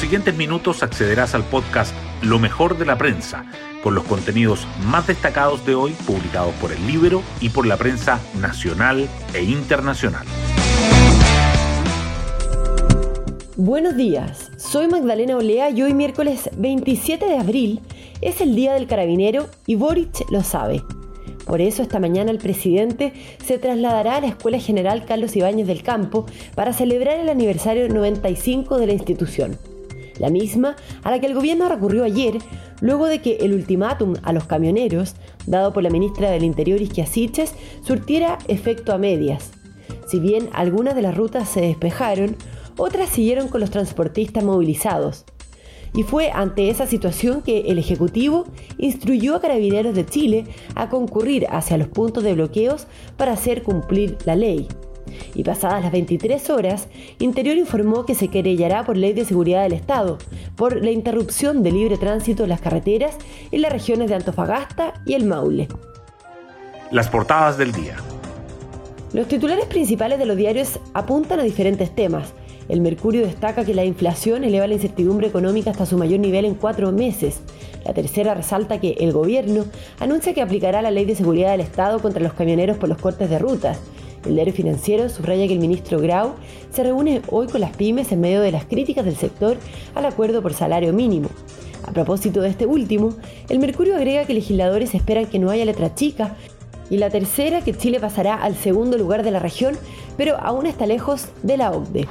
siguientes minutos accederás al podcast Lo mejor de la prensa, con los contenidos más destacados de hoy publicados por el libro y por la prensa nacional e internacional. Buenos días, soy Magdalena Olea y hoy miércoles 27 de abril es el Día del Carabinero y Boric lo sabe. Por eso esta mañana el presidente se trasladará a la Escuela General Carlos Ibáñez del Campo para celebrar el aniversario 95 de la institución. La misma a la que el gobierno recurrió ayer luego de que el ultimátum a los camioneros, dado por la ministra del Interior Isquia surtiera efecto a medias. Si bien algunas de las rutas se despejaron, otras siguieron con los transportistas movilizados. Y fue ante esa situación que el Ejecutivo instruyó a Carabineros de Chile a concurrir hacia los puntos de bloqueos para hacer cumplir la ley. Y pasadas las 23 horas, Interior informó que se querellará por ley de seguridad del Estado, por la interrupción de libre tránsito en las carreteras en las regiones de Antofagasta y el Maule. Las portadas del día. Los titulares principales de los diarios apuntan a diferentes temas, el Mercurio destaca que la inflación eleva la incertidumbre económica hasta su mayor nivel en cuatro meses. La tercera resalta que el gobierno anuncia que aplicará la ley de seguridad del Estado contra los camioneros por los cortes de rutas. El diario financiero subraya que el ministro Grau se reúne hoy con las pymes en medio de las críticas del sector al acuerdo por salario mínimo. A propósito de este último, el Mercurio agrega que legisladores esperan que no haya letra chica y la tercera que Chile pasará al segundo lugar de la región, pero aún está lejos de la OCDE.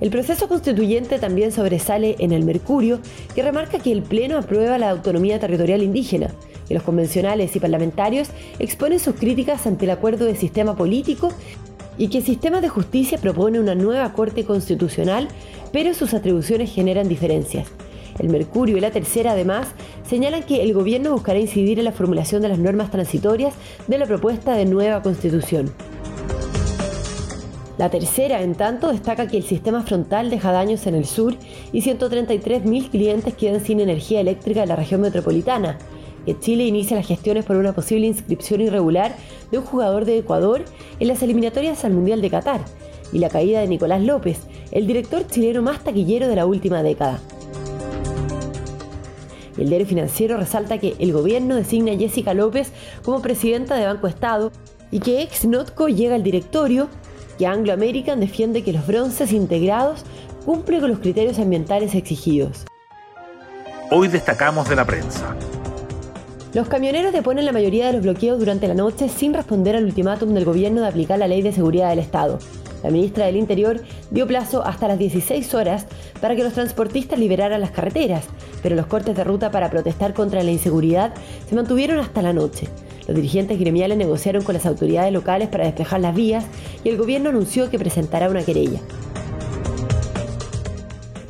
El proceso constituyente también sobresale en el Mercurio, que remarca que el Pleno aprueba la autonomía territorial indígena, los convencionales y parlamentarios exponen sus críticas ante el acuerdo de sistema político y que el sistema de justicia propone una nueva Corte Constitucional, pero sus atribuciones generan diferencias. El Mercurio y la Tercera, además, señalan que el gobierno buscará incidir en la formulación de las normas transitorias de la propuesta de nueva Constitución. La tercera, en tanto, destaca que el sistema frontal deja daños en el sur y 133.000 clientes quedan sin energía eléctrica en la región metropolitana. Que Chile inicia las gestiones por una posible inscripción irregular de un jugador de Ecuador en las eliminatorias al Mundial de Qatar. Y la caída de Nicolás López, el director chileno más taquillero de la última década. El diario financiero resalta que el gobierno designa a Jessica López como presidenta de Banco Estado y que ex Notco llega al directorio que Anglo American defiende que los bronces integrados cumplen con los criterios ambientales exigidos. Hoy destacamos de la prensa. Los camioneros deponen la mayoría de los bloqueos durante la noche sin responder al ultimátum del gobierno de aplicar la ley de seguridad del Estado. La ministra del Interior dio plazo hasta las 16 horas para que los transportistas liberaran las carreteras, pero los cortes de ruta para protestar contra la inseguridad se mantuvieron hasta la noche. Los dirigentes gremiales negociaron con las autoridades locales para despejar las vías y el gobierno anunció que presentará una querella.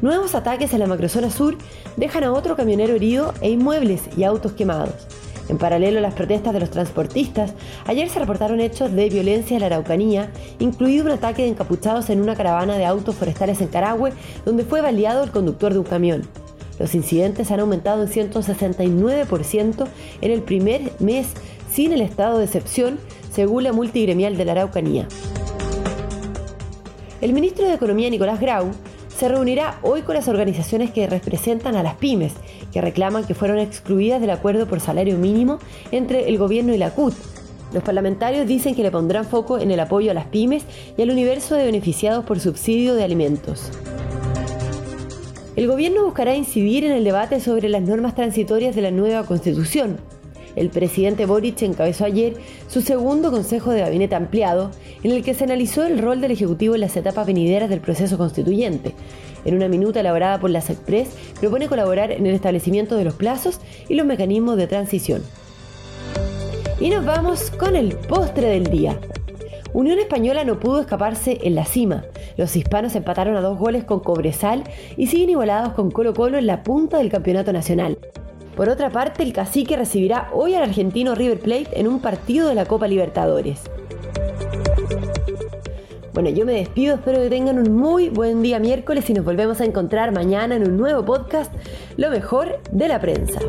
Nuevos ataques en la macrozona sur dejan a otro camionero herido e inmuebles y autos quemados. En paralelo a las protestas de los transportistas, ayer se reportaron hechos de violencia en la Araucanía, incluido un ataque de encapuchados en una caravana de autos forestales en Carahue, donde fue baleado el conductor de un camión. Los incidentes han aumentado en 169% en el primer mes sin el estado de excepción, según la multigremial de la Araucanía. El ministro de Economía Nicolás Grau se reunirá hoy con las organizaciones que representan a las pymes, que reclaman que fueron excluidas del acuerdo por salario mínimo entre el gobierno y la CUT. Los parlamentarios dicen que le pondrán foco en el apoyo a las pymes y al universo de beneficiados por subsidio de alimentos. El gobierno buscará incidir en el debate sobre las normas transitorias de la nueva constitución, el presidente Boric encabezó ayer su segundo Consejo de Gabinete Ampliado, en el que se analizó el rol del Ejecutivo en las etapas venideras del proceso constituyente. En una minuta elaborada por la SECPRES, propone colaborar en el establecimiento de los plazos y los mecanismos de transición. Y nos vamos con el postre del día. Unión Española no pudo escaparse en la cima. Los hispanos empataron a dos goles con Cobresal y siguen igualados con Colo Colo en la punta del campeonato nacional. Por otra parte, el cacique recibirá hoy al argentino River Plate en un partido de la Copa Libertadores. Bueno, yo me despido, espero que tengan un muy buen día miércoles y nos volvemos a encontrar mañana en un nuevo podcast, Lo mejor de la prensa.